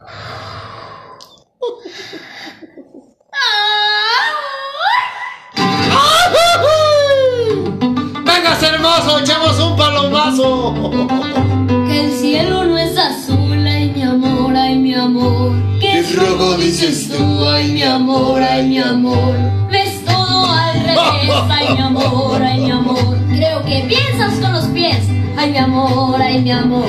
¡Vengas, hermoso! ¡Echamos un palomazo! Que el cielo no es azul, ay mi amor, ay mi amor. Que ¿Qué rojo dices tú? ay mi amor, ay mi amor. Ves todo al revés, ay mi amor, ay mi amor. Creo que piensas con los pies, ay mi amor, ay mi amor.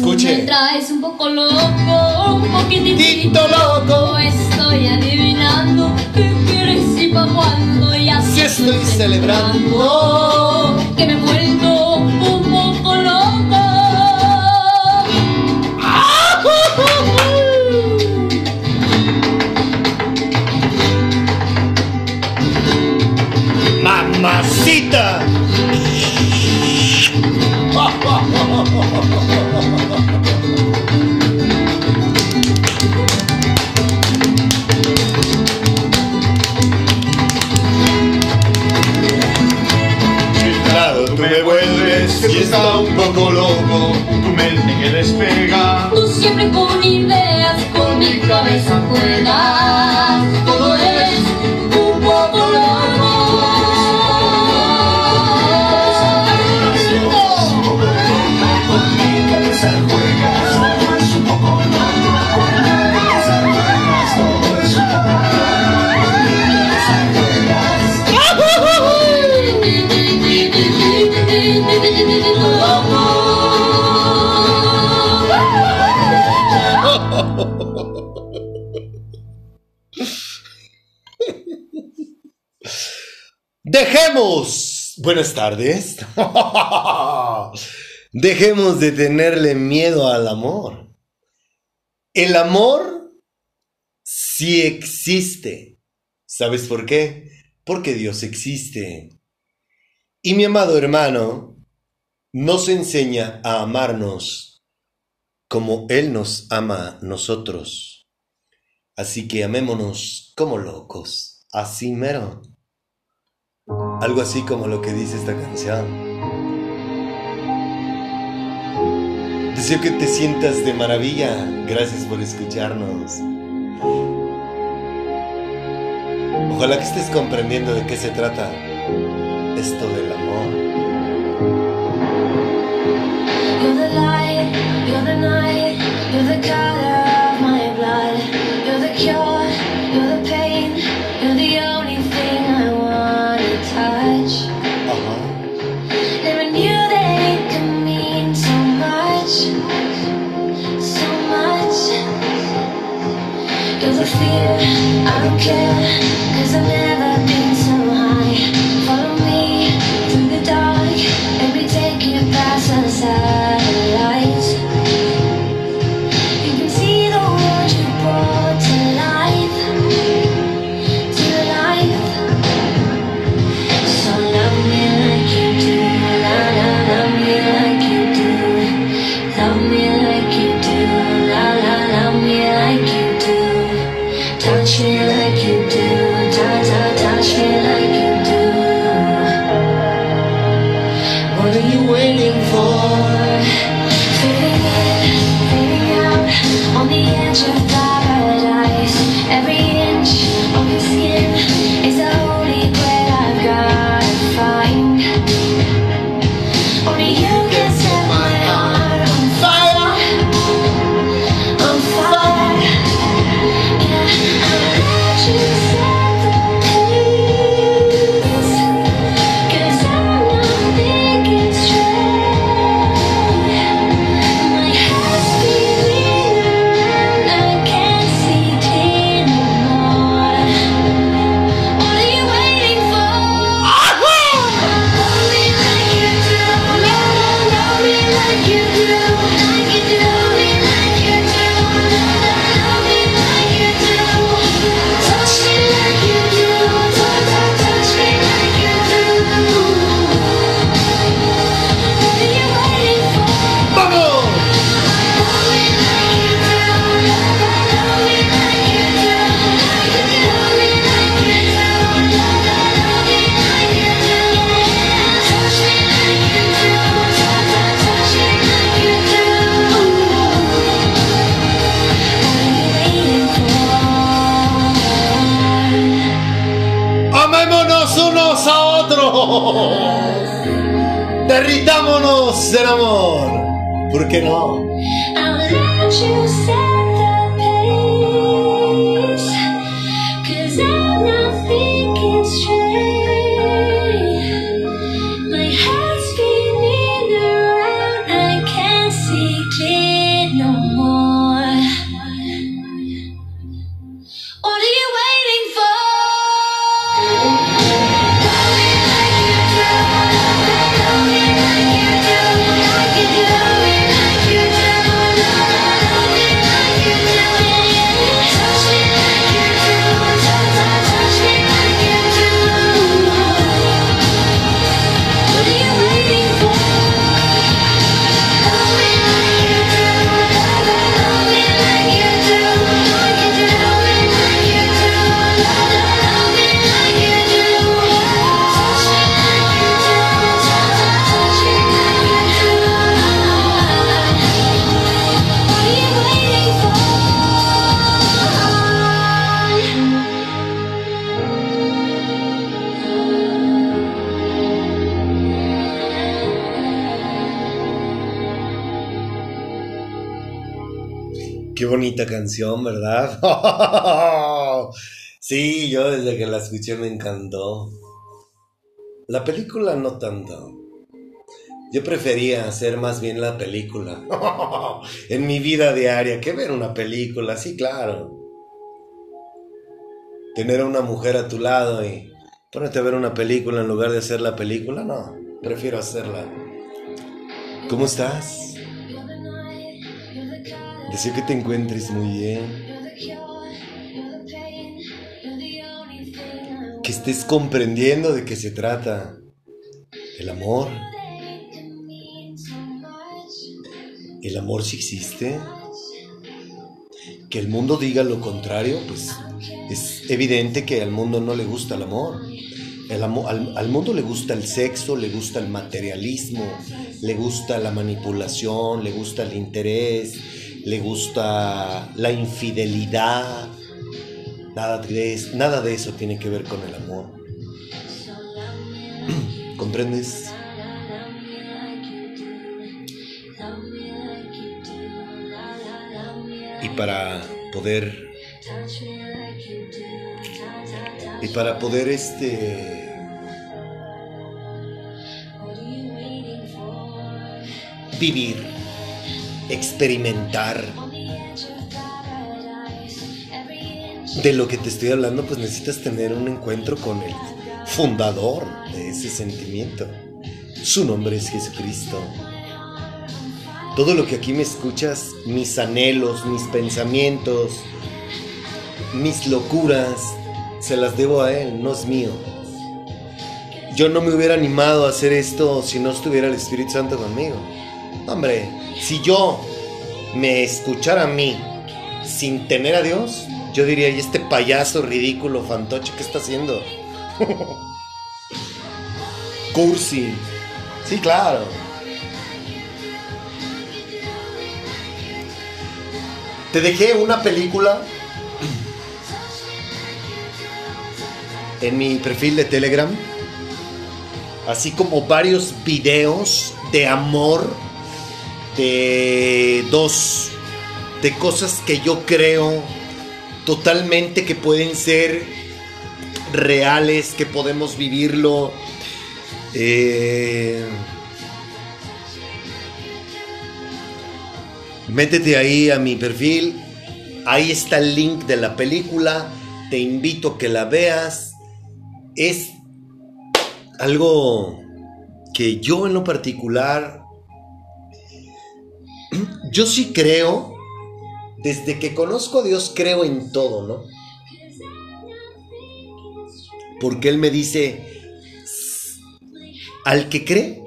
Me Escuche. traes un poco loco, un poquitito Tito loco. Estoy adivinando qué quieres y pa' cuándo y así Sí estoy celebrando. que me he vuelto un poco loco. ¡Mamacita! y está un poco loco. Tu mente que despega. Tú siempre con ideas, con mi cabeza juegas. Dejemos. Buenas tardes. Dejemos de tenerle miedo al amor. El amor sí existe. ¿Sabes por qué? Porque Dios existe. Y mi amado hermano nos enseña a amarnos como Él nos ama a nosotros. Así que amémonos como locos. Así mero. Algo así como lo que dice esta canción. Deseo que te sientas de maravilla. Gracias por escucharnos. Ojalá que estés comprendiendo de qué se trata esto del amor. You're the light, you're the night, you're the I don't care, cause I've ¿verdad? Sí, yo desde que la escuché me encantó. La película no tanto. Yo prefería hacer más bien la película. en mi vida diaria que ver una película, sí, claro. Tener a una mujer a tu lado y ponerte a ver una película en lugar de hacer la película, no. Prefiero hacerla. ¿Cómo estás? Deseo que te encuentres muy bien. Que estés comprendiendo de qué se trata. El amor. El amor sí existe. Que el mundo diga lo contrario, pues es evidente que al mundo no le gusta el amor. Al mundo le gusta el sexo, le gusta el materialismo, le gusta la manipulación, le gusta el interés, le gusta la infidelidad. Nada de, nada de eso tiene que ver con el amor. ¿Comprendes? Y para poder y para poder este vivir, experimentar de lo que te estoy hablando, pues necesitas tener un encuentro con el fundador de ese sentimiento. Su nombre es Jesucristo. Todo lo que aquí me escuchas, mis anhelos, mis pensamientos, mis locuras, se las debo a Él, no es mío. Yo no me hubiera animado a hacer esto si no estuviera el Espíritu Santo conmigo. Hombre, si yo me escuchara a mí sin tener a Dios, yo diría, ¿y este payaso ridículo, fantoche, qué está haciendo? Cursi. Sí, claro. Te dejé una película en mi perfil de Telegram, así como varios videos de amor de dos, de cosas que yo creo totalmente que pueden ser reales, que podemos vivirlo. Eh, métete ahí a mi perfil, ahí está el link de la película, te invito a que la veas. Es algo que yo en lo particular, yo sí creo, desde que conozco a Dios creo en todo, ¿no? Porque Él me dice, al que cree,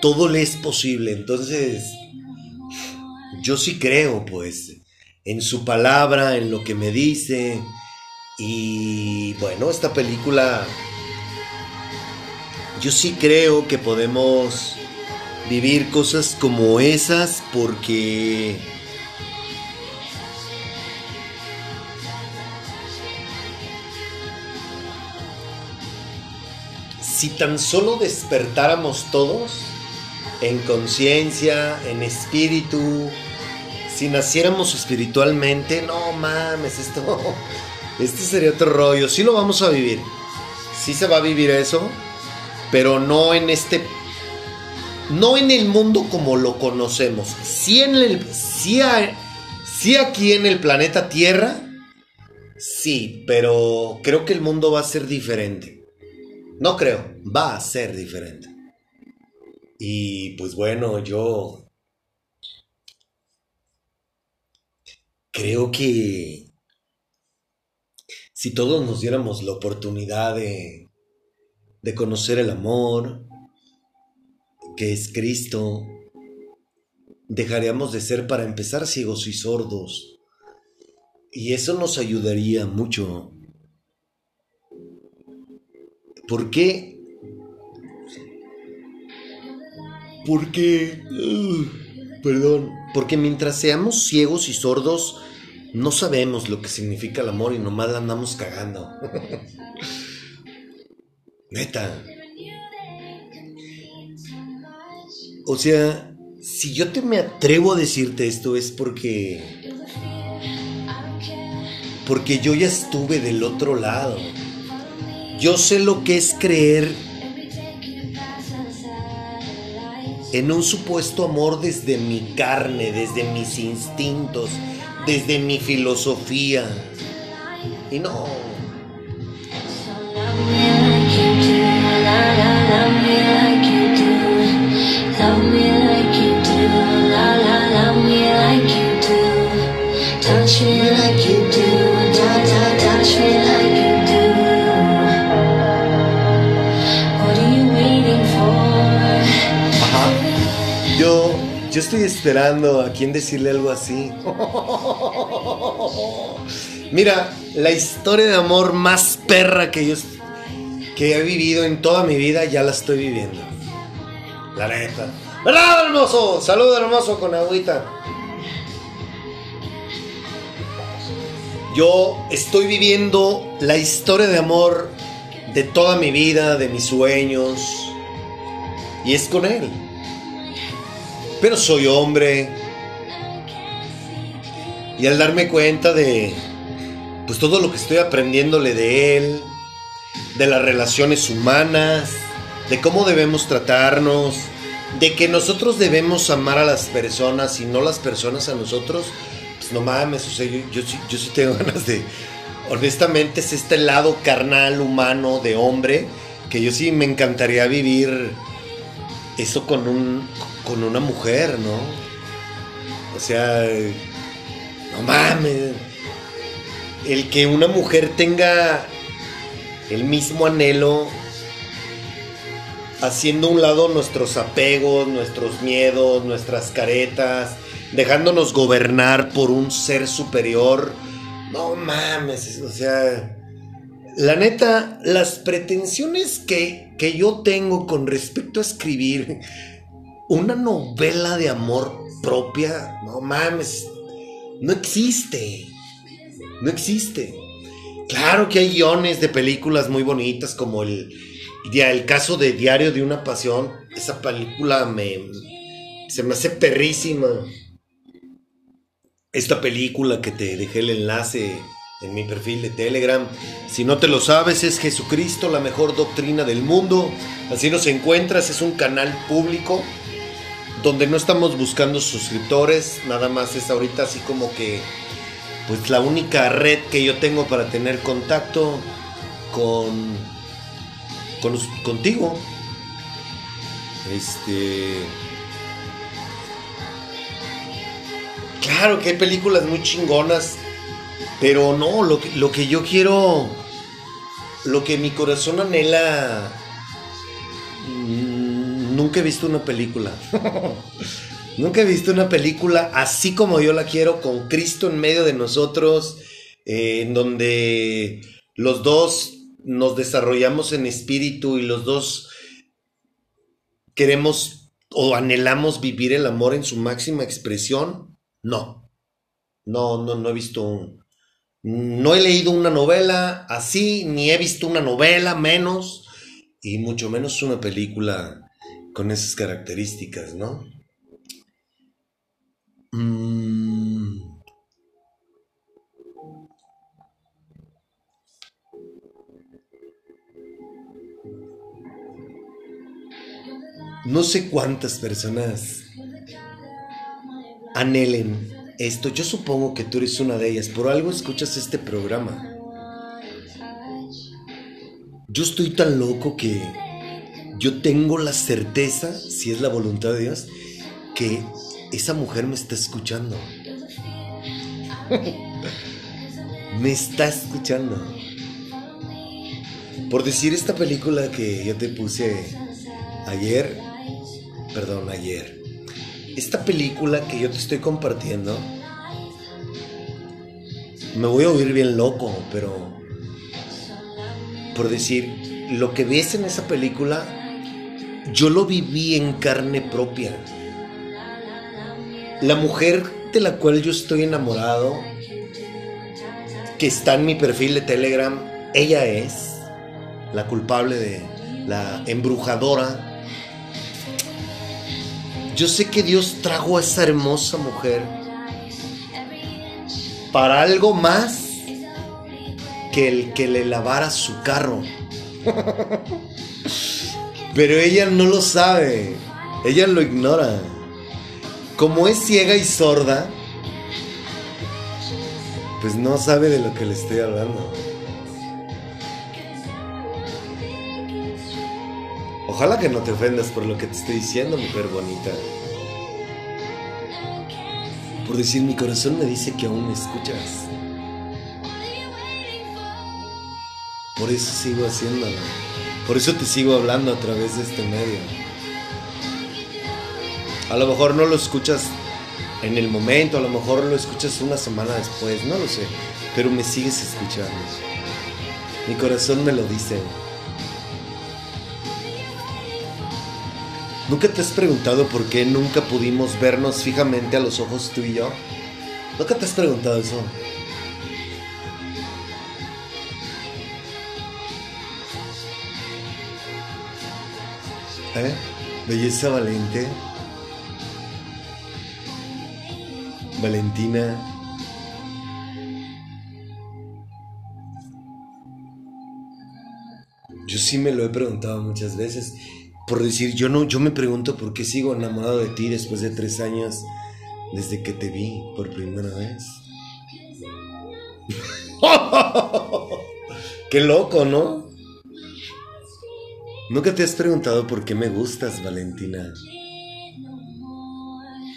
todo le es posible. Entonces, yo sí creo, pues, en su palabra, en lo que me dice. Y bueno, esta película, yo sí creo que podemos vivir cosas como esas porque... si tan solo despertáramos todos en conciencia, en espíritu, si naciéramos espiritualmente, no mames, esto, este sería otro rollo. Sí lo vamos a vivir, sí se va a vivir eso, pero no en este, no en el mundo como lo conocemos. Sí en el, sí, a- sí aquí en el planeta Tierra, sí, pero creo que el mundo va a ser diferente. No creo, va a ser diferente. Y pues bueno, yo creo que si todos nos diéramos la oportunidad de, de conocer el amor, que es Cristo, dejaríamos de ser para empezar ciegos y sordos. Y eso nos ayudaría mucho. ¿Por qué? Porque... uh, perdón. Porque mientras seamos ciegos y sordos, no sabemos lo que significa el amor y nomás la andamos cagando. Neta. O sea, si yo te me atrevo a decirte esto es porque... Porque yo ya estuve del otro lado. Yo sé lo que es creer en un supuesto amor desde mi carne, desde mis instintos, desde mi filosofía. Y no, Yo, yo estoy esperando a quien decirle algo así. Mira, la historia de amor más perra que yo que he vivido en toda mi vida ya la estoy viviendo. La neta. ¡Bravo, hermoso! Salud, hermoso, con agüita. Yo estoy viviendo la historia de amor de toda mi vida, de mis sueños. Y es con él. Pero soy hombre. Y al darme cuenta de pues todo lo que estoy aprendiéndole de él, de las relaciones humanas, de cómo debemos tratarnos, de que nosotros debemos amar a las personas y no las personas a nosotros, pues no mames, o sea, yo, yo, sí- yo sí tengo ganas de, honestamente es este lado carnal, humano, de hombre, que yo sí me encantaría vivir eso con un, con una mujer, ¿no? O sea, no mames, el que una mujer tenga el mismo anhelo, haciendo un lado nuestros apegos, nuestros miedos, nuestras caretas, dejándonos gobernar por un ser superior. No mames, o sea, la neta, las pretensiones que, que yo tengo con respecto a escribir una novela de amor propia, no mames, no existe. No existe. Claro que hay guiones de películas muy bonitas como el, dia- el caso de Diario de una Pasión. Esa película me, se me hace perrísima. Esta película que te dejé el enlace en mi perfil de Telegram. Si no te lo sabes, es Jesucristo, la mejor doctrina del mundo. Así nos encuentras, es un canal público donde no estamos buscando suscriptores, nada más es ahorita así como que pues la única red que yo tengo para tener contacto con, contigo. Este. Claro que hay películas muy chingonas, pero no, lo que, lo que yo quiero, lo que mi corazón anhela, mm, nunca he visto una película. Nunca he visto una película así como yo la quiero, con Cristo en medio de nosotros, eh, en donde los dos nos desarrollamos en espíritu y los dos queremos o anhelamos vivir el amor en su máxima expresión. No, no, no, no he visto un... No he leído una novela así, ni he visto una novela menos. y mucho menos una película con esas características, ¿no? Mm. No sé cuántas personas anhelen esto. Yo supongo que tú eres una de ellas. Por algo escuchas este programa. Yo estoy tan loco que yo tengo la certeza, si es la voluntad de Dios, que esa mujer me está escuchando. me está escuchando. Por decir esta película que yo te puse ayer, perdón, ayer. Esta película que yo te estoy compartiendo, me voy a oír bien loco, pero por decir, lo que ves en esa película, yo lo viví en carne propia. La mujer de la cual yo estoy enamorado, que está en mi perfil de Telegram, ella es la culpable de la embrujadora. Yo sé que Dios trajo a esa hermosa mujer para algo más que el que le lavara su carro. Pero ella no lo sabe, ella lo ignora. Como es ciega y sorda, pues no sabe de lo que le estoy hablando. Ojalá que no te ofendas por lo que te estoy diciendo, mujer bonita. Por decir, mi corazón me dice que aún me escuchas. Por eso sigo haciéndolo. Por eso te sigo hablando a través de este medio. A lo mejor no lo escuchas en el momento, a lo mejor lo escuchas una semana después, no lo sé. Pero me sigues escuchando. Mi corazón me lo dice. ¿Nunca te has preguntado por qué nunca pudimos vernos fijamente a los ojos tú y yo? ¿Nunca te has preguntado eso? ¿Eh? Belleza valiente. Valentina. Yo sí me lo he preguntado muchas veces. Por decir, yo no, yo me pregunto por qué sigo enamorado de ti después de tres años desde que te vi por primera vez. qué loco, ¿no? ¿Nunca te has preguntado por qué me gustas, Valentina?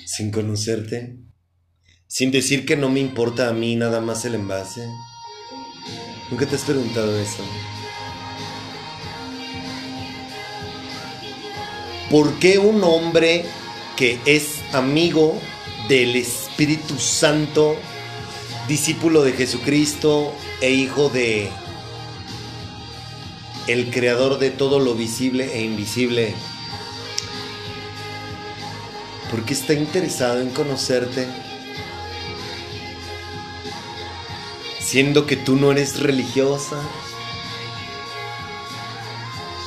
Sin conocerte, sin decir que no me importa a mí nada más el envase. ¿Nunca te has preguntado eso? ¿Por qué un hombre que es amigo del Espíritu Santo, discípulo de Jesucristo e hijo de el creador de todo lo visible e invisible, ¿por qué está interesado en conocerte? Siendo que tú no eres religiosa,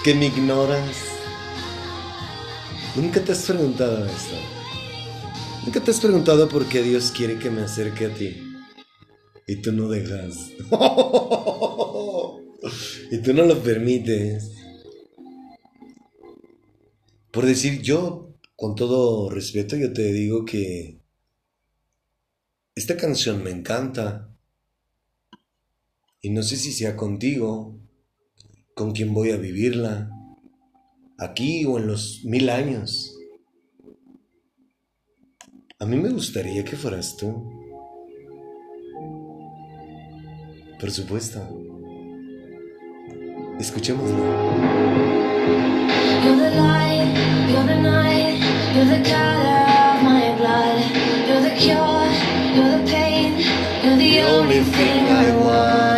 que me ignoras. Nunca te has preguntado esto. Nunca te has preguntado por qué Dios quiere que me acerque a ti. Y tú no dejas. y tú no lo permites. Por decir yo, con todo respeto, yo te digo que esta canción me encanta. Y no sé si sea contigo, con quien voy a vivirla, aquí o en los mil años. A mí me gustaría que fueras tú. Por supuesto. Escuchémoslo. You're the light, you're the night, you're the color of my blood. You're the cure, you're the pain, you're the only thing I wanna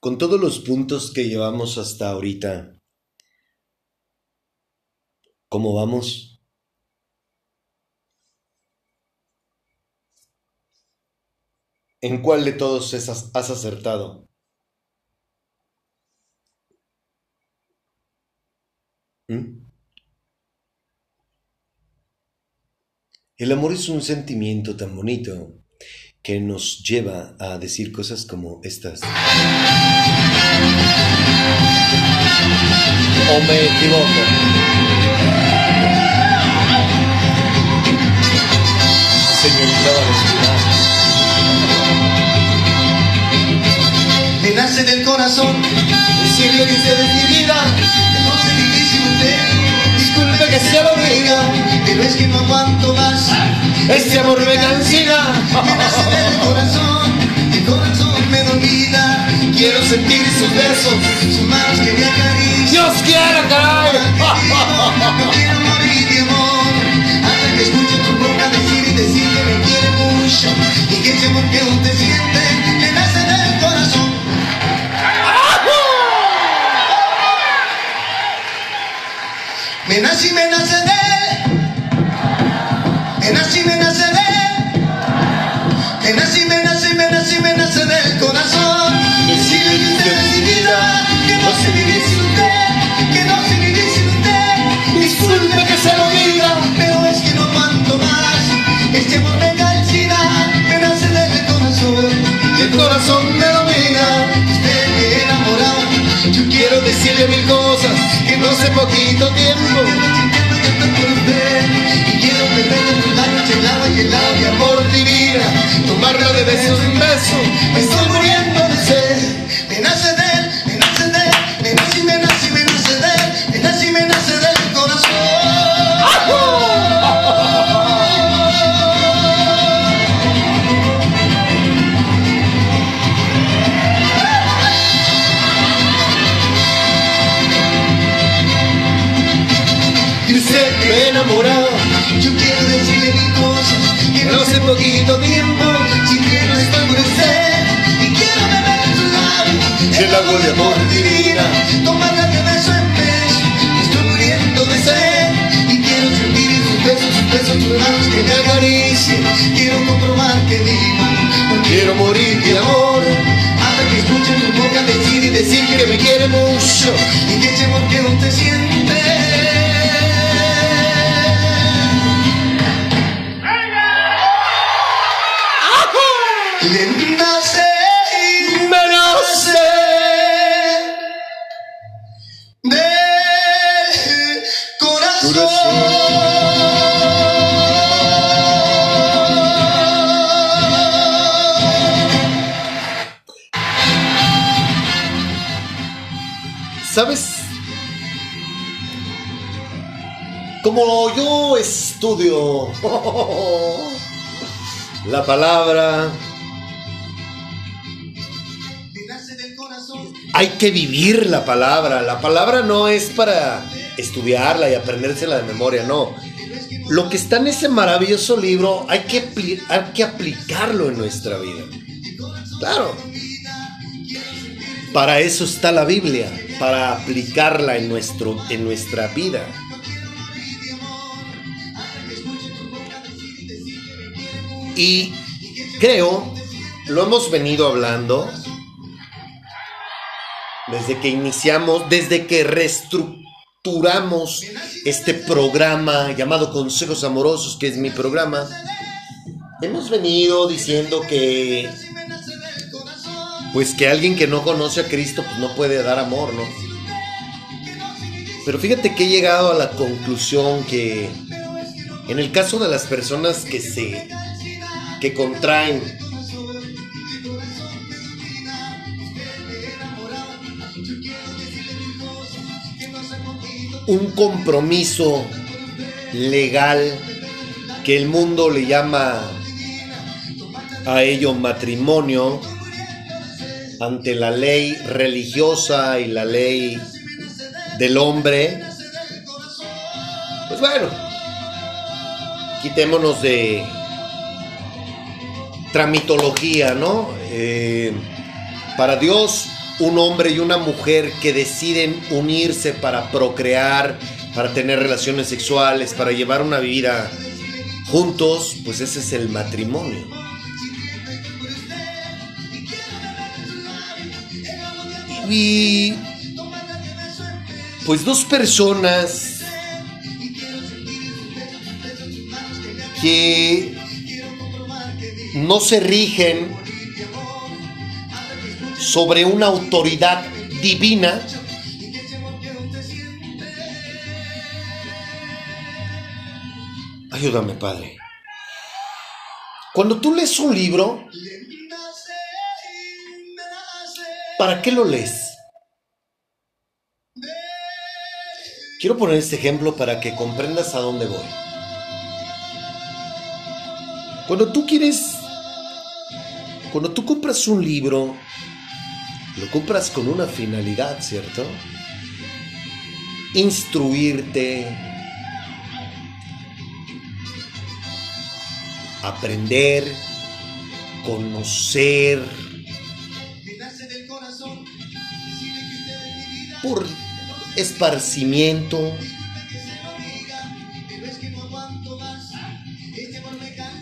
Con todos los puntos que llevamos hasta ahorita, ¿cómo vamos? ¿En cuál de todos esas has acertado? ¿Mm? El amor es un sentimiento tan bonito que nos lleva a decir cosas como estas. ¿O me equivoco? Señorita Valentina. Me nace del corazón, el cielo que se de mi vida, sé vivir sin usted. Que sea lo diga, pero es que no aguanto más. Este amor me cansina. Me nace del corazón, el corazón me domina. Quiero sentir sus besos, sus manos que me acarician. Dios quiera, caray. No quiero morir de amor Hasta que escuche tu boca decir y decir que me quiere mucho Y que ese amor que usted siente me Me nace y me nace de Me nace y me nace de Me nace y me nace me nace y me nace del corazón. Decirle que usted es mi vida Que no sé vivir sin usted Que no sé vivir sin usted. Disculpe que se lo diga Pero es que no aguanto más. Este amor me calcina Me nace del corazón. Y el corazón me domina. Me enamorado Yo quiero decirle mil cosas hace poquito tiempo. Y quiero meterle tu lache helada y helada y amor divina, tomarlo de beso en beso, me estoy muriendo de sed. Poquito tiempo. Si quiero estoy por usted y quiero beber en sus labios. El agua de amor divina, tomarla de beso en beso. Estoy muriendo de sed y quiero sentir sus besos, sus besos, sus manos que me acaricien. Quiero comprobar que vivo. No Quiero morir de amor. hasta que escuche tu boca decir y decir que me quiere mucho y que ese amor que no te siente. ¿Sabes? Como yo estudio la palabra, hay que vivir la palabra. La palabra no es para estudiarla y aprendérsela de memoria, no. Lo que está en ese maravilloso libro hay que, hay que aplicarlo en nuestra vida. Claro. Para eso está la Biblia, para aplicarla en, nuestro, en nuestra vida. Y creo, lo hemos venido hablando desde que iniciamos, desde que reestructuramos este programa llamado Consejos Amorosos, que es mi programa. Hemos venido diciendo que pues que alguien que no conoce a Cristo pues no puede dar amor, ¿no? Pero fíjate que he llegado a la conclusión que en el caso de las personas que se que contraen un compromiso legal que el mundo le llama a ello matrimonio ante la ley religiosa y la ley del hombre, pues bueno, quitémonos de tramitología, ¿no? Eh, para Dios, un hombre y una mujer que deciden unirse para procrear, para tener relaciones sexuales, para llevar una vida juntos, pues ese es el matrimonio. Y pues dos personas que no se rigen sobre una autoridad divina, ayúdame Padre. Cuando tú lees un libro, ¿para qué lo lees? Quiero poner este ejemplo para que comprendas a dónde voy. Cuando tú quieres, cuando tú compras un libro, lo compras con una finalidad, ¿cierto? Instruirte, aprender, conocer, por esparcimiento.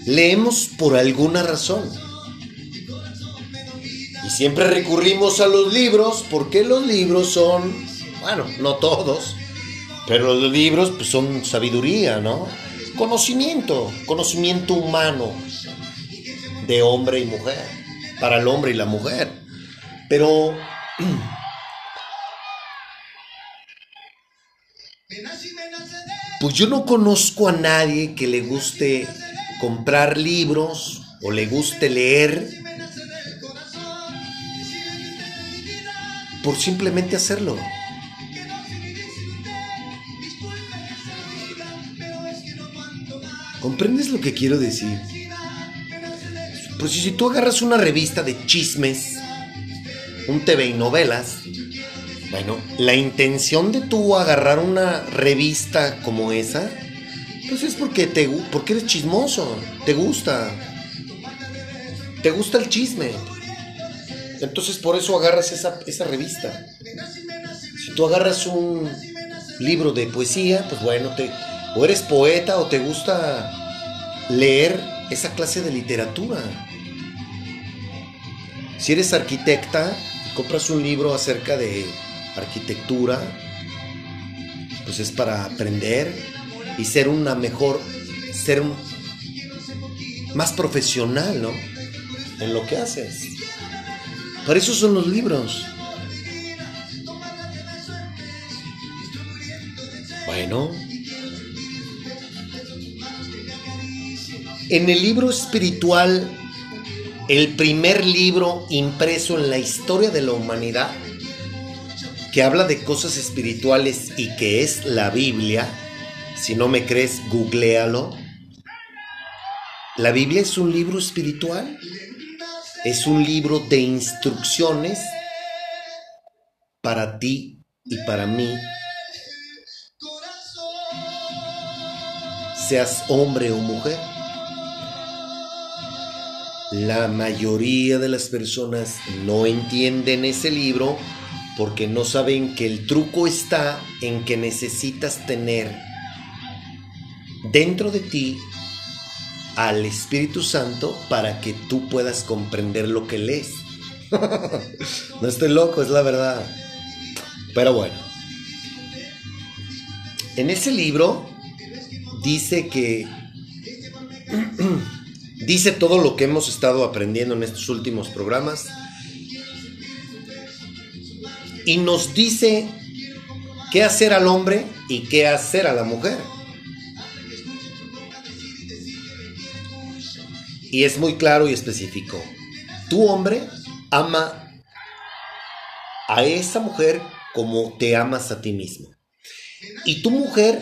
Leemos por alguna razón. Siempre recurrimos a los libros porque los libros son, bueno, no todos, pero los libros pues, son sabiduría, ¿no? Conocimiento, conocimiento humano de hombre y mujer, para el hombre y la mujer. Pero Pues yo no conozco a nadie que le guste comprar libros o le guste leer por simplemente hacerlo. ¿Comprendes lo que quiero decir? Pues si tú agarras una revista de chismes, un TV y novelas, Bueno, la intención de tú agarrar una revista como esa, pues es porque, te, porque eres chismoso, te gusta. Te gusta el chisme. Entonces por eso agarras esa, esa revista. Si tú agarras un libro de poesía, pues bueno, te, o eres poeta o te gusta leer esa clase de literatura. Si eres arquitecta compras un libro acerca de arquitectura, pues es para aprender y ser una mejor, ser más profesional, ¿no? En lo que haces. Para eso son los libros. Bueno. En el libro espiritual, el primer libro impreso en la historia de la humanidad, que habla de cosas espirituales y que es la Biblia, si no me crees, googlealo. La Biblia es un libro espiritual, es un libro de instrucciones para ti y para mí. Seas hombre o mujer. La mayoría de las personas no entienden ese libro porque no saben que el truco está en que necesitas tener dentro de ti al Espíritu Santo para que tú puedas comprender lo que lees. no estoy loco, es la verdad. Pero bueno. En ese libro dice que dice todo lo que hemos estado aprendiendo en estos últimos programas y nos dice qué hacer al hombre y qué hacer a la mujer. Y es muy claro y específico. Tu hombre ama a esa mujer como te amas a ti mismo. Y tu mujer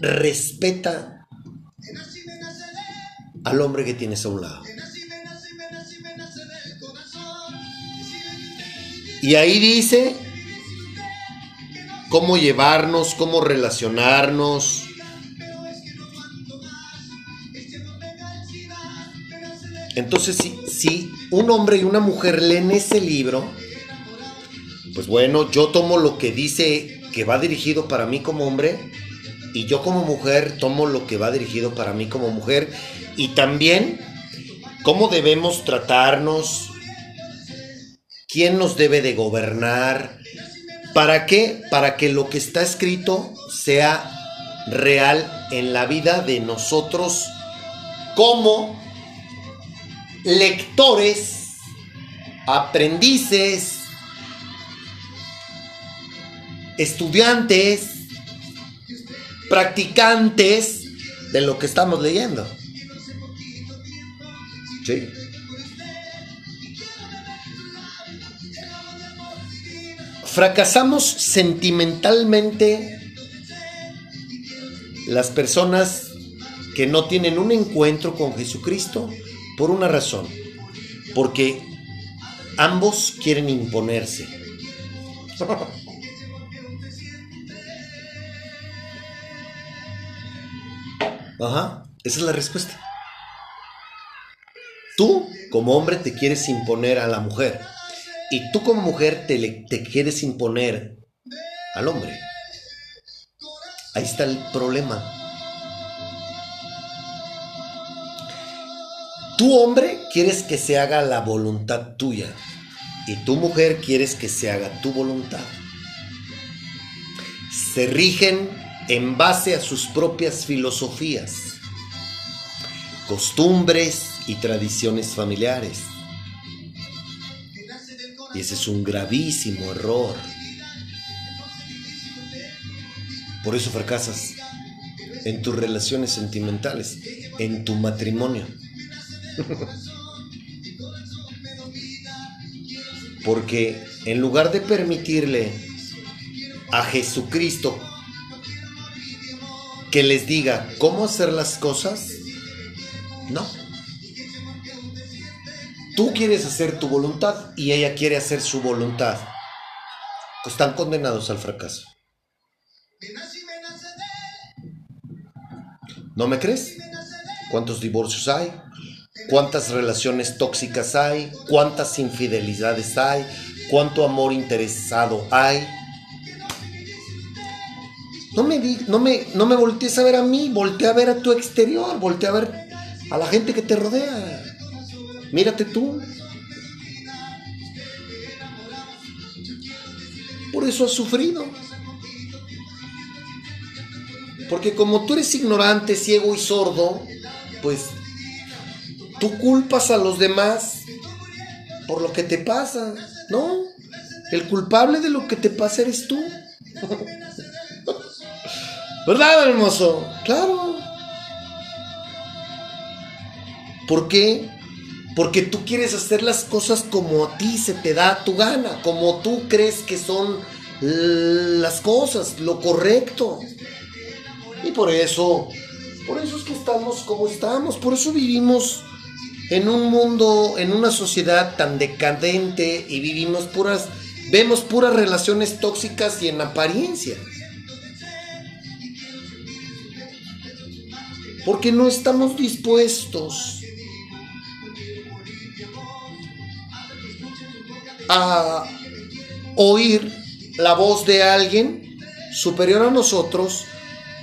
respeta al hombre que tienes a un lado. Y ahí dice cómo llevarnos, cómo relacionarnos. Entonces, si, un hombre y una mujer leen ese libro, pues bueno, yo tomo lo que dice que va dirigido para mí como hombre y yo como mujer tomo lo que va dirigido para mí como mujer. Y también cómo debemos tratarnos, quién nos debe de gobernar, ¿para qué? Para que lo que está escrito sea real en la vida de nosotros como lectores, aprendices, estudiantes, practicantes de lo que estamos leyendo. Fracasamos sentimentalmente las personas que no tienen un encuentro con Jesucristo por una razón. Porque ambos quieren imponerse. Ajá, esa es la respuesta. Tú, como hombre, te quieres imponer a la mujer. Y tú, como mujer, te, le- te quieres imponer al hombre. Ahí está el problema. Tu hombre quieres que se haga la voluntad tuya. Y tu mujer quieres que se haga tu voluntad. Se rigen en base a sus propias filosofías, costumbres y tradiciones familiares. Y ese es un gravísimo error. Por eso fracasas en tus relaciones sentimentales, en tu matrimonio. Porque en lugar de permitirle a Jesucristo que les diga cómo hacer las cosas, no. Tú quieres hacer tu voluntad y ella quiere hacer su voluntad. están condenados al fracaso. ¿No me crees? ¿Cuántos divorcios hay? ¿Cuántas relaciones tóxicas hay? ¿Cuántas infidelidades hay? ¿Cuánto amor interesado hay? No me, di- no me, no me voltees a ver a mí, voltea a ver a tu exterior, voltea a ver a la gente que te rodea. Mírate tú. Por eso has sufrido. Porque como tú eres ignorante, ciego y sordo, pues tú culpas a los demás por lo que te pasa, ¿no? El culpable de lo que te pasa eres tú. ¿Verdad, hermoso? Claro. ¿Por qué? Porque tú quieres hacer las cosas como a ti se te da tu gana, como tú crees que son las cosas, lo correcto. Y por eso, por eso es que estamos como estamos, por eso vivimos en un mundo, en una sociedad tan decadente y vivimos puras, vemos puras relaciones tóxicas y en apariencia. Porque no estamos dispuestos a oír la voz de alguien superior a nosotros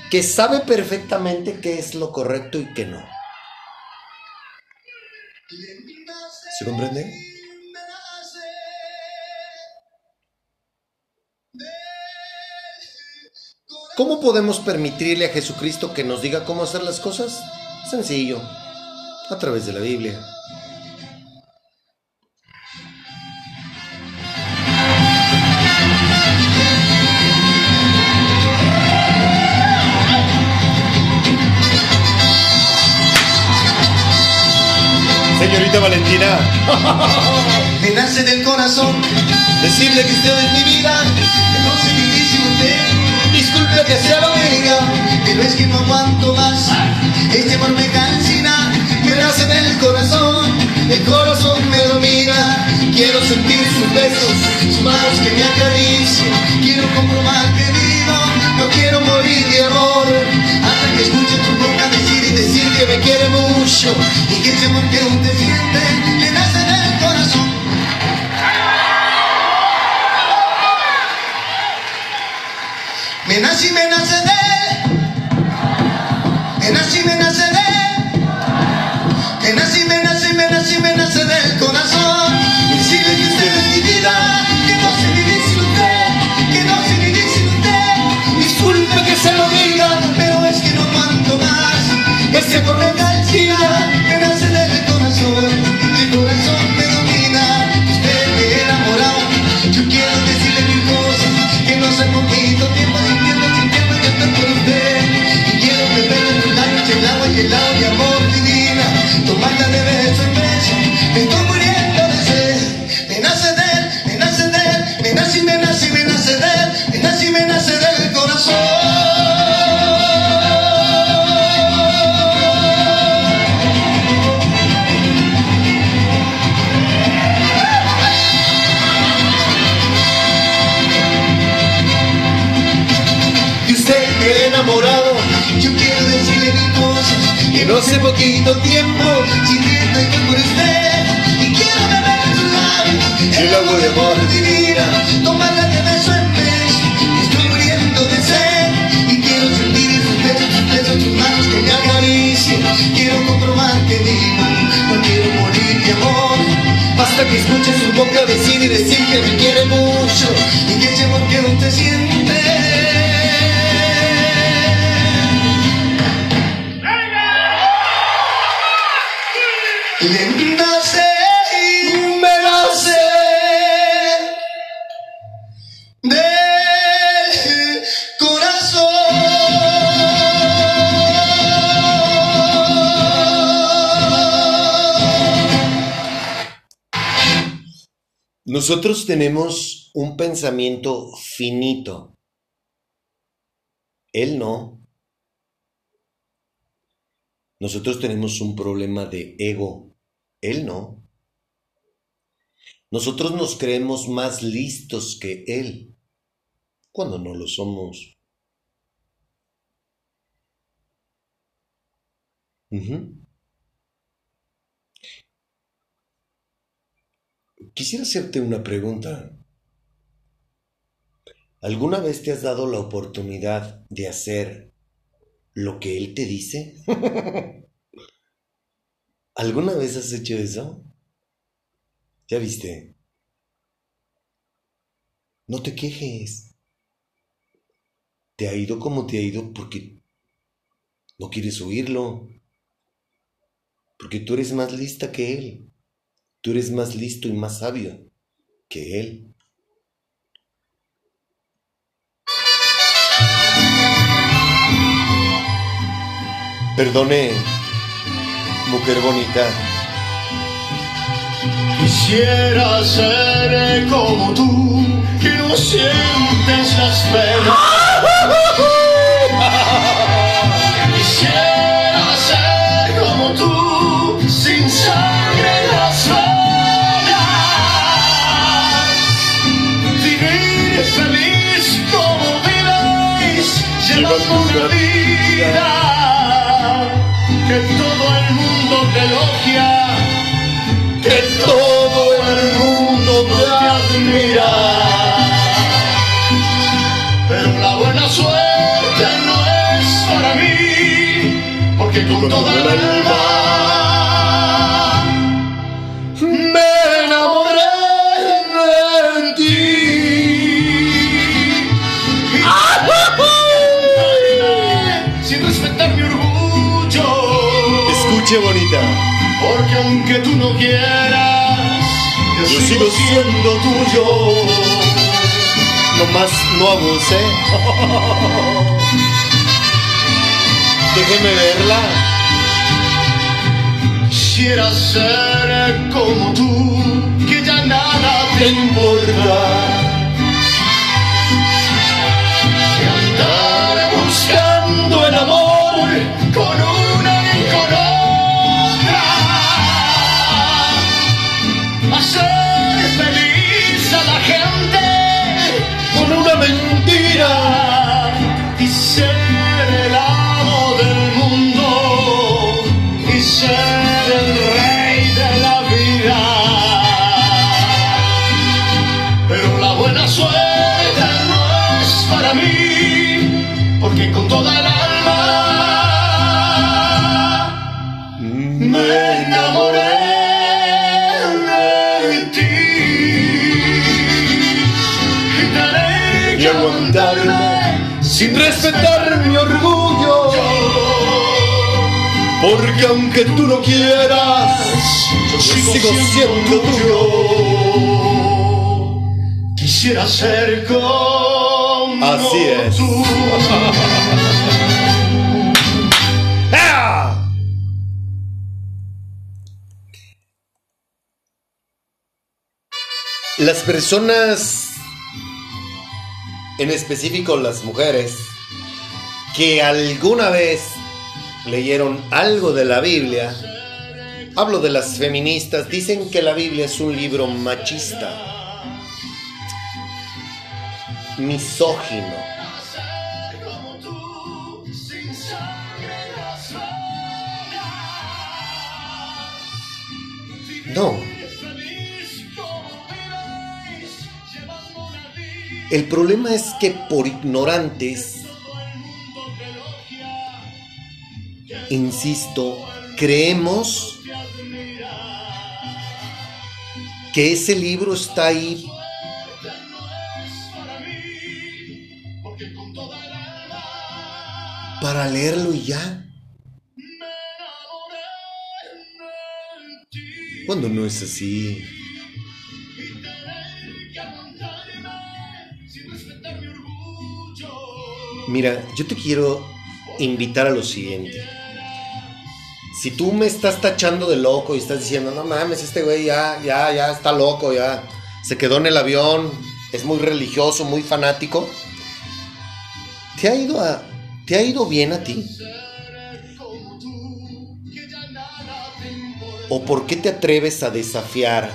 que sabe perfectamente qué es lo correcto y qué no. ¿Se comprende? ¿Cómo podemos permitirle a Jesucristo que nos diga cómo hacer las cosas? Sencillo, a través de la Biblia. Señorita Valentina, Me nace del corazón decirle que usted es mi vida. no sé vivir sin usted. Disculpe que sea lo diga. Pero es que no aguanto más. Este amor me cansina. Me nace del corazón. El corazón me domina. Quiero sentir sus besos, sus manos que me acarician. Quiero comprobar que vivo. No quiero morir de amor. Hasta que escuche tu boca decir decir que me quiere mucho. Y que ese amor que te siente me nace del corazón. Me nace y me Ese amor me calcina, me nace del corazón, el corazón me domina. Usted me ha yo quiero decirle mil cosas, que no sé poquito tiempo sintiendo, sintiendo que estoy por usted. Y quiero beber de tus labios el agua y el agua de amor divina, tomarla de beso en me estoy no hace poquito tiempo, sintiendo y por usted, y quiero beber en sus labios, el agua de amor divina, tomarla de beso en beso, estoy muriendo de sed, y quiero sentir sus besos, sus besos, manos que me acaricien, quiero comprobar que vivo, no quiero morir de amor, basta que escuche su boca decir y decir que me quiere mucho, y que ese amor que aún te siente. Nosotros tenemos un pensamiento finito. Él no. Nosotros tenemos un problema de ego. Él no. Nosotros nos creemos más listos que Él. cuando no lo somos. Quisiera hacerte una pregunta. ¿Alguna vez te has dado la oportunidad de hacer lo que él te dice? ¿Alguna vez has hecho eso? ¿Ya viste? No te quejes. Te ha ido como te ha ido porque no quieres oírlo. Porque tú eres más lista que él. Tú eres más listo y más sabio que él. Perdone, mujer bonita. Quisiera ser como tú, que no sientes las penas. Quisiera ser como tú, sin sangre en las venas. Vivir feliz como vives, llevando una vida que todo mundo te elogia que todo el mundo te admira. Pero la buena suerte no es para mí, porque con toda el alma Bonita. Porque aunque tú no quieras, yo, Yo sigo, sigo siendo tuyo. Nomás no abuse. Déjeme verla. Quisiera ser como tú, que ya nada te importa. Sin respetar mi orgullo. Porque aunque tú no quieras, yo sigo, siendo tuyo. Quisiera ser como Así es. tú. Las personas, en específico las mujeres, que alguna vez leyeron algo de la Biblia, hablo de las feministas, dicen que la Biblia es un libro machista, misógino. No, el problema es que por ignorantes, insisto, creemos que ese libro está ahí para leerlo y ya, cuando no es así. Mira, yo te quiero invitar a lo siguiente. Si tú me estás tachando de loco y estás diciendo, no mames, este güey ya, ya, ya está loco, ya se quedó en el avión, es muy religioso, muy fanático, ¿te ha ido, ¿te ha ido bien a ti? ¿O por qué te atreves a desafiar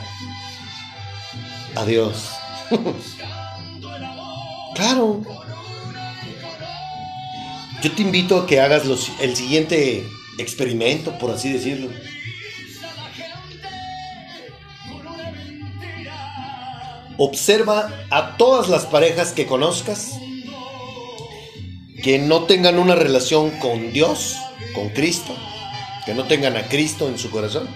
a Dios? Claro. Yo te invito a que hagas el siguiente experimento, por así decirlo. Observa a todas las parejas que conozcas que no tengan una relación con Dios, con Cristo, que no tengan a Cristo en su corazón.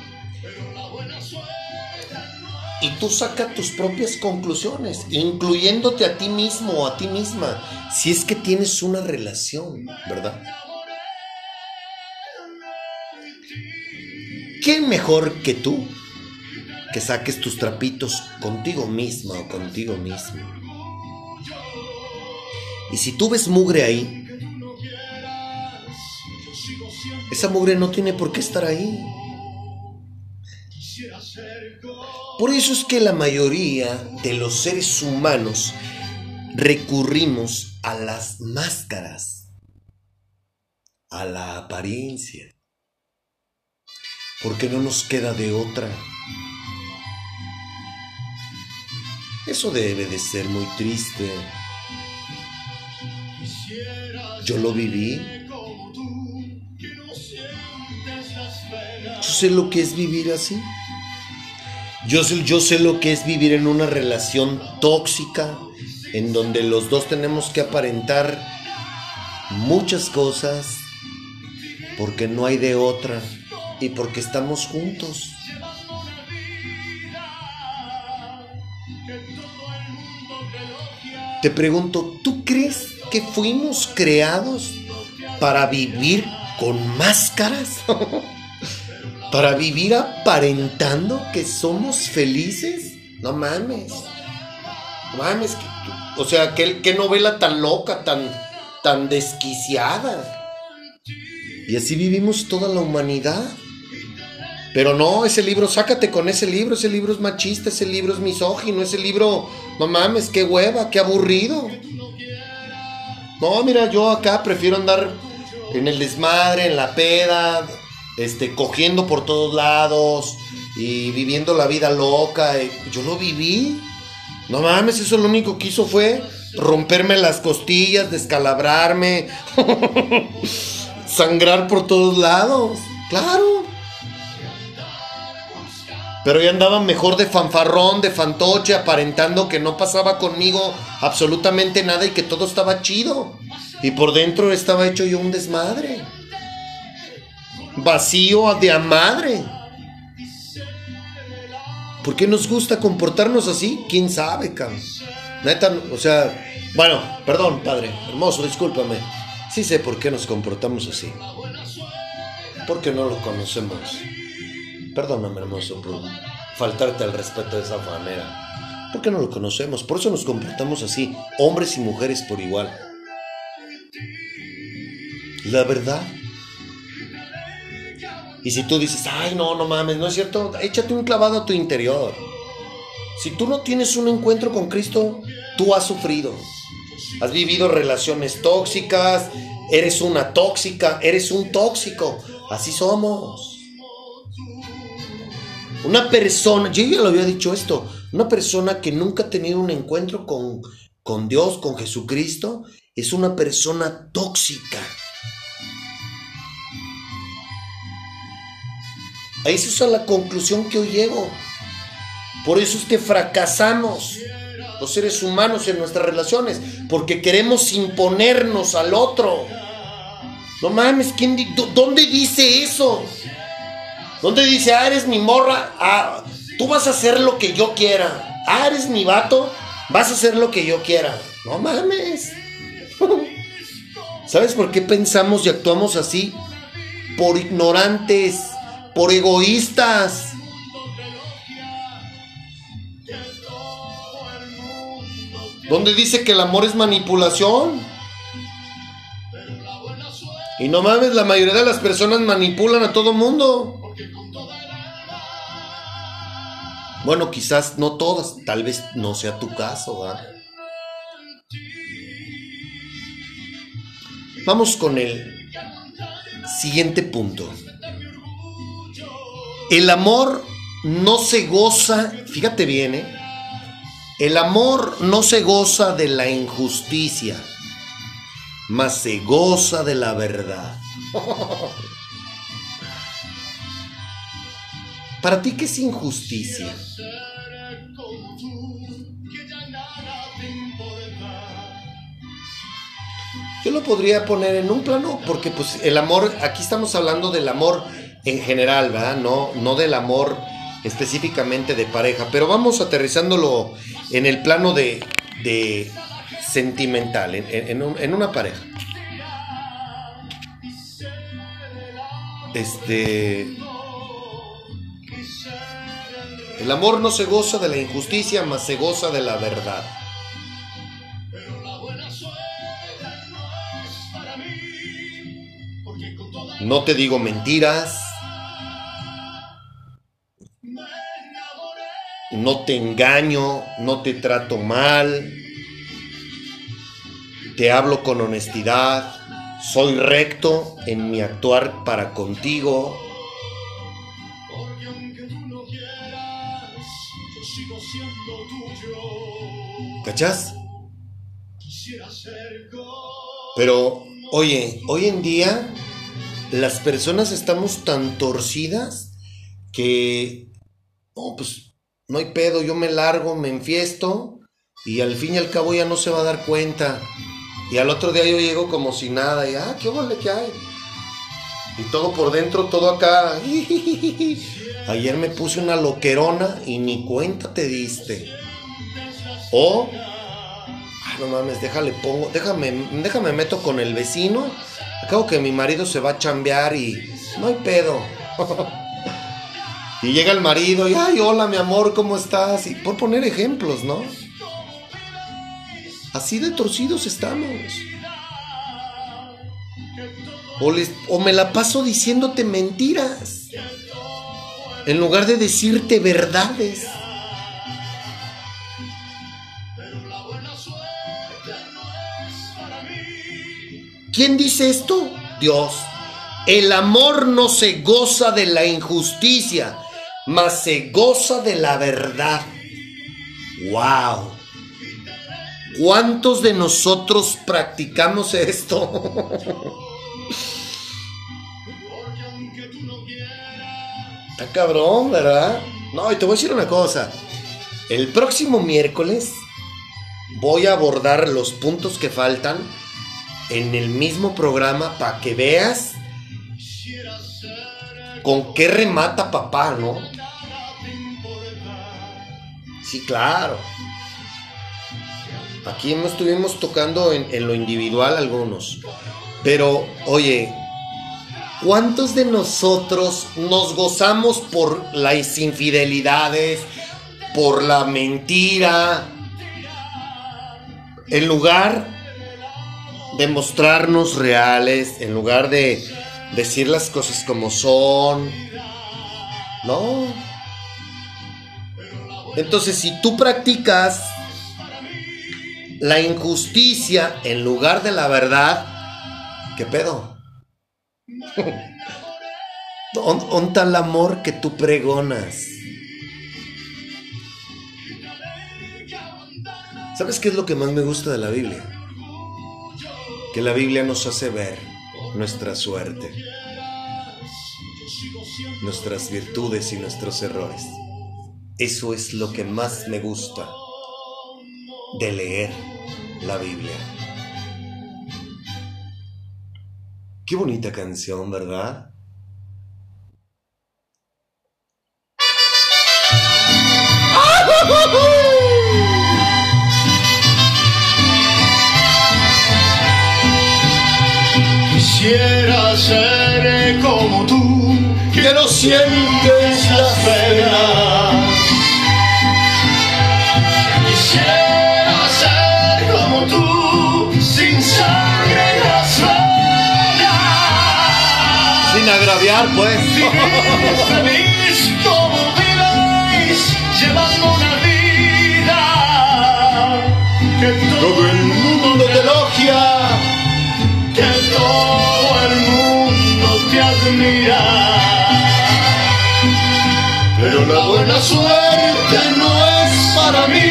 Y tú saca tus propias conclusiones, incluyéndote a ti mismo o a ti misma, si es que tienes una relación, ¿verdad? ¿Quién mejor que tú que saques tus trapitos contigo misma o contigo mismo? Y si tú ves mugre ahí, esa mugre no tiene por qué estar ahí. Por eso es que la mayoría de los seres humanos recurrimos a las máscaras, a la apariencia, porque no nos queda de otra. Eso debe de ser muy triste. Yo lo viví. Yo sé lo que es vivir así. Yo sé, lo que es vivir en una relación tóxica, en donde los dos tenemos que aparentar muchas cosas, porque no hay de otra y porque estamos juntos. Te pregunto, ¿tú crees que fuimos creados para vivir con máscaras? ¿Para vivir aparentando que somos felices? No mames. No mames. que- o sea, ¿qué, qué novela tan loca, tan, tan desquiciada. Y así vivimos toda la humanidad. Pero no, ese libro, sácate con ese libro, ese libro es machista, ese libro es misógino, ese libro, no mames, qué hueva, qué aburrido. No, mira, yo acá prefiero andar en el desmadre, en la peda, este, cogiendo por todos lados y viviendo la vida loca. y Yo lo viví. No mames, eso lo único que hizo fue romperme las costillas, descalabrarme, sangrar por todos lados. Claro. Pero ya andaba mejor de fanfarrón, de fantoche, aparentando que no pasaba conmigo absolutamente nada y que todo estaba chido. Y por dentro estaba hecho yo un desmadre. Vacío de a madre. ¿Por qué nos gusta comportarnos así? ¿Quién sabe, cabrón? Neta, o sea, bueno, perdón, padre, hermoso, discúlpame. Sí sé por qué nos comportamos así. Porque no lo conocemos. Perdóname, hermoso, por faltarte al respeto de esa manera. Porque no lo conocemos, por eso nos comportamos así, hombres y mujeres por igual. La verdad. Y si tú dices, ay, no, no mames, no es cierto, échate un clavado a tu interior. Si tú no tienes un encuentro con Cristo, tú has sufrido. Has vivido relaciones tóxicas, eres una tóxica, eres un tóxico. Así somos. Una persona, yo ya lo había dicho esto, una persona que nunca ha tenido un encuentro con, con Dios, con Jesucristo, es una persona tóxica. Esa es a la conclusión que hoy llego. Por eso es que fracasamos los seres humanos en nuestras relaciones, porque queremos imponernos al otro. No mames, ¿quién ¿dónde dice eso? ¿Dónde dice, ah, eres mi morra? Ah, tú vas a hacer lo que yo quiera. Ah, eres mi vato, vas a hacer lo que yo quiera. No mames. ¿Sabes por qué pensamos y actuamos así? Por ignorantes, por egoístas. ¿Dónde dice que el amor es manipulación? Y no mames, la mayoría de las personas manipulan a todo mundo. Bueno, quizás no todas, tal vez no sea tu caso, ¿verdad? Vamos con el siguiente punto. El amor no se goza, fíjate bien, ¿eh? El amor no se goza de la injusticia, mas se goza de la verdad. ¿Para ti qué es injusticia? Yo lo podría poner en un plano porque pues el amor, aquí estamos hablando del amor en general, ¿verdad? No, no del amor específicamente de pareja, pero vamos aterrizándolo en el plano de, de sentimental, en, en- en un- en una pareja. Este... El amor no se goza de la injusticia, mas se goza de la verdad. No te digo mentiras. No te engaño, no te trato mal. Te hablo con honestidad. Soy recto en mi actuar para contigo. ¿Cachás? Pero, oye, hoy en día las personas estamos tan torcidas que, no, pues no hay pedo, yo me largo, me enfiesto y al fin y al cabo ya no se va a dar cuenta. Y al otro día yo llego como si nada y, ah, qué vale que hay. Y todo por dentro, todo acá. Ayer me puse una loquerona y ni cuenta te diste. O, ah, no mames, déjale pongo, déjame, déjame meto con el vecino. Acabo que mi marido se va a chambear y no hay pedo. y llega el marido y, ay, hola mi amor, ¿cómo estás? Y por poner ejemplos, ¿no? Así de torcidos estamos. O, me la paso diciéndote mentiras. En lugar de decirte verdades. ¿Quién dice esto? Dios. El amor no se goza de la injusticia, mas se goza de la verdad. ¡Wow! ¿Cuántos de nosotros practicamos esto? Está cabrón, ¿verdad? No, y te voy a decir una cosa. El próximo miércoles voy a abordar los puntos que faltan en el mismo programa para que veas con qué remata papá, ¿no? Sí, claro. Aquí no estuvimos tocando en, en lo individual algunos. Pero, oye, ¿cuántos de nosotros nos gozamos por las infidelidades, por la mentira, en lugar de mostrarnos reales, en lugar de decir las cosas como son? No. Entonces, si tú practicas la injusticia en lugar de la verdad, ¿qué pedo? ¿Dó- ¿Dónde está el amor que tú pregonas? ¿Sabes qué es lo que más me gusta de la Biblia? Que la Biblia nos hace ver nuestra suerte, nuestras virtudes y nuestros errores. Eso es lo que más me gusta de leer la Biblia. Qué bonita canción, ¿verdad? Quisiera ser como tú, Que no sientes las penas. Agraviar, pues. Llevando una vida que todo el mundo te elogia, que todo el mundo te admira. Pero la buena suerte no es para mí,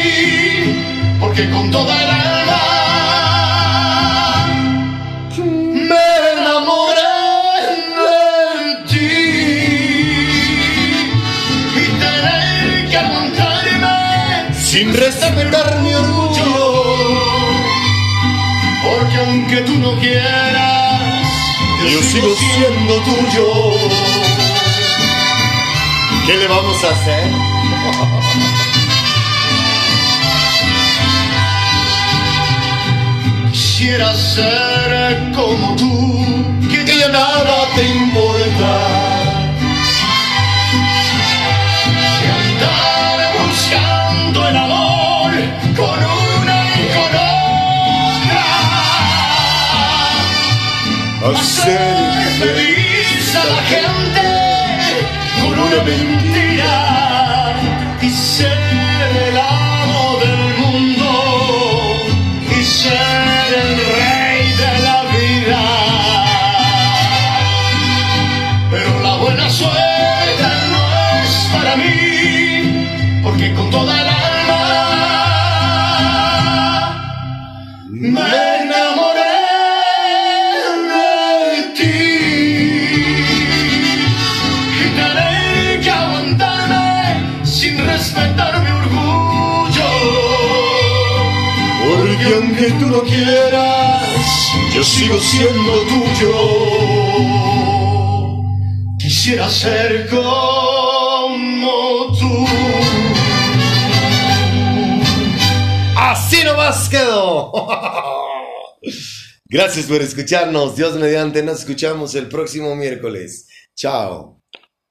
porque con toda el aunque tú no quieras Yo sigo siendo tuyo. ¿Qué le vamos a hacer? Quisiera ser como tú, que ya nada te importa. Hacer feliz a la gente con una mentira sigo siendo tuyo. Quisiera ser como tú. Así nomás quedó. Gracias por escucharnos. Dios mediante, nos escuchamos el próximo miércoles. Chao.